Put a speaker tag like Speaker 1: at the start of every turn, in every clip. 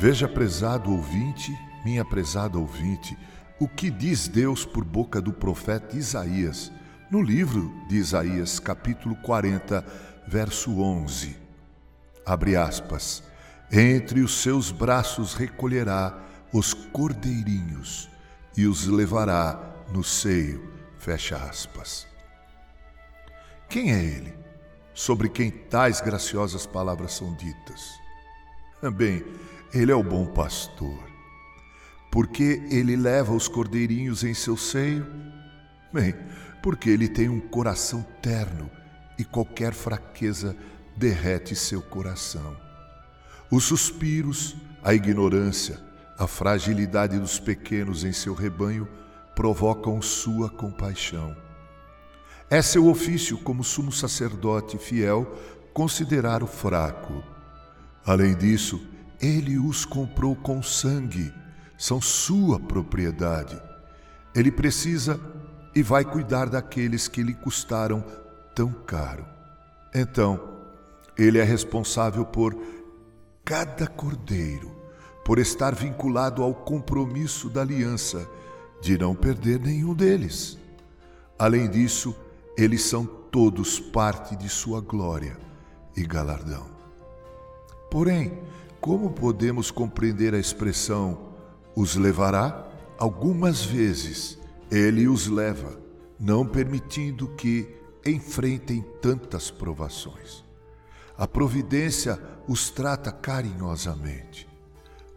Speaker 1: Veja, prezado ouvinte, minha prezada ouvinte, o que diz Deus por boca do profeta Isaías, no livro de Isaías, capítulo 40, verso 11. Abre aspas. Entre os seus braços recolherá os cordeirinhos e os levará no seio. Fecha aspas. Quem é ele? Sobre quem tais graciosas palavras são ditas? Bem, ele é o bom pastor. Porque ele leva os cordeirinhos em seu seio? Bem, porque ele tem um coração terno e qualquer fraqueza derrete seu coração. Os suspiros, a ignorância, a fragilidade dos pequenos em seu rebanho provocam sua compaixão. É seu ofício como sumo sacerdote fiel considerar o fraco. Além disso, ele os comprou com sangue, são sua propriedade. Ele precisa e vai cuidar daqueles que lhe custaram tão caro. Então, ele é responsável por cada cordeiro, por estar vinculado ao compromisso da aliança de não perder nenhum deles. Além disso, eles são todos parte de sua glória e galardão. Porém, como podemos compreender a expressão os levará? Algumas vezes ele os leva, não permitindo que enfrentem tantas provações. A providência os trata carinhosamente.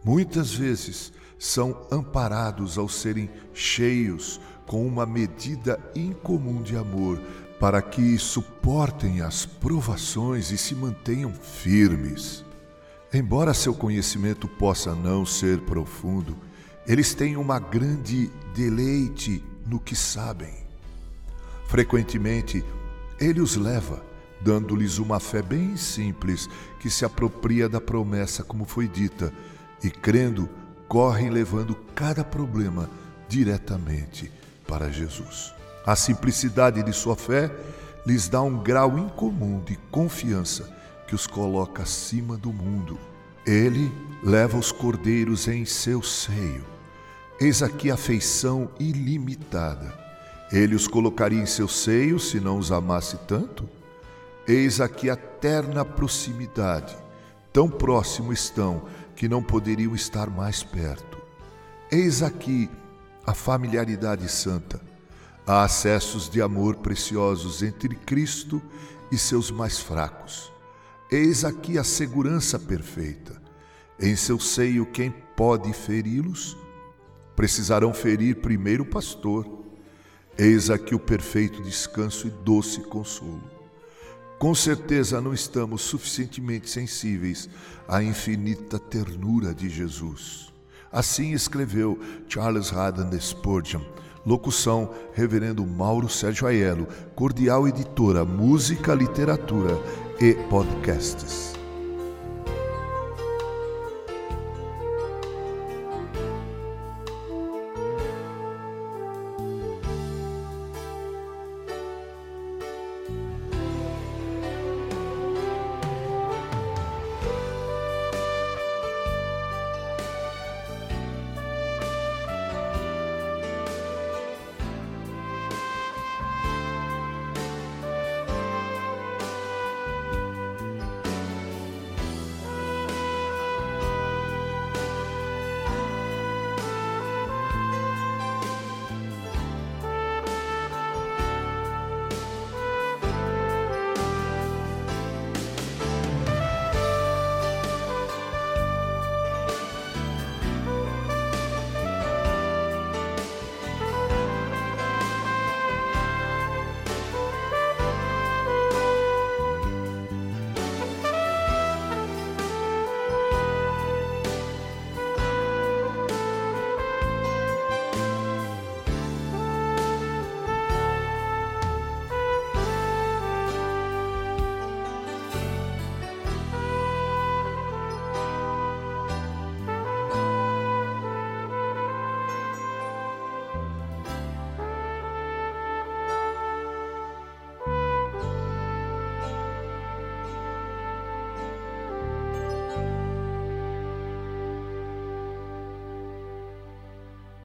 Speaker 1: Muitas vezes são amparados ao serem cheios com uma medida incomum de amor, para que suportem as provações e se mantenham firmes. Embora seu conhecimento possa não ser profundo, eles têm uma grande deleite no que sabem. Frequentemente, ele os leva, dando-lhes uma fé bem simples que se apropria da promessa, como foi dita, e crendo correm levando cada problema diretamente para Jesus. A simplicidade de sua fé lhes dá um grau incomum de confiança que os coloca acima do mundo. Ele leva os cordeiros em seu seio. Eis aqui a afeição ilimitada. Ele os colocaria em seu seio se não os amasse tanto? Eis aqui a terna proximidade. Tão próximo estão que não poderiam estar mais perto. Eis aqui a familiaridade santa. Há acessos de amor preciosos entre Cristo e seus mais fracos. Eis aqui a segurança perfeita. Em seu seio, quem pode feri-los? Precisarão ferir primeiro o pastor. Eis aqui o perfeito descanso e doce consolo. Com certeza não estamos suficientemente sensíveis à infinita ternura de Jesus. Assim escreveu Charles Haddon Spurgeon. Locução: Reverendo Mauro Sérgio Aiello, Cordial Editora, Música, Literatura e Podcasts.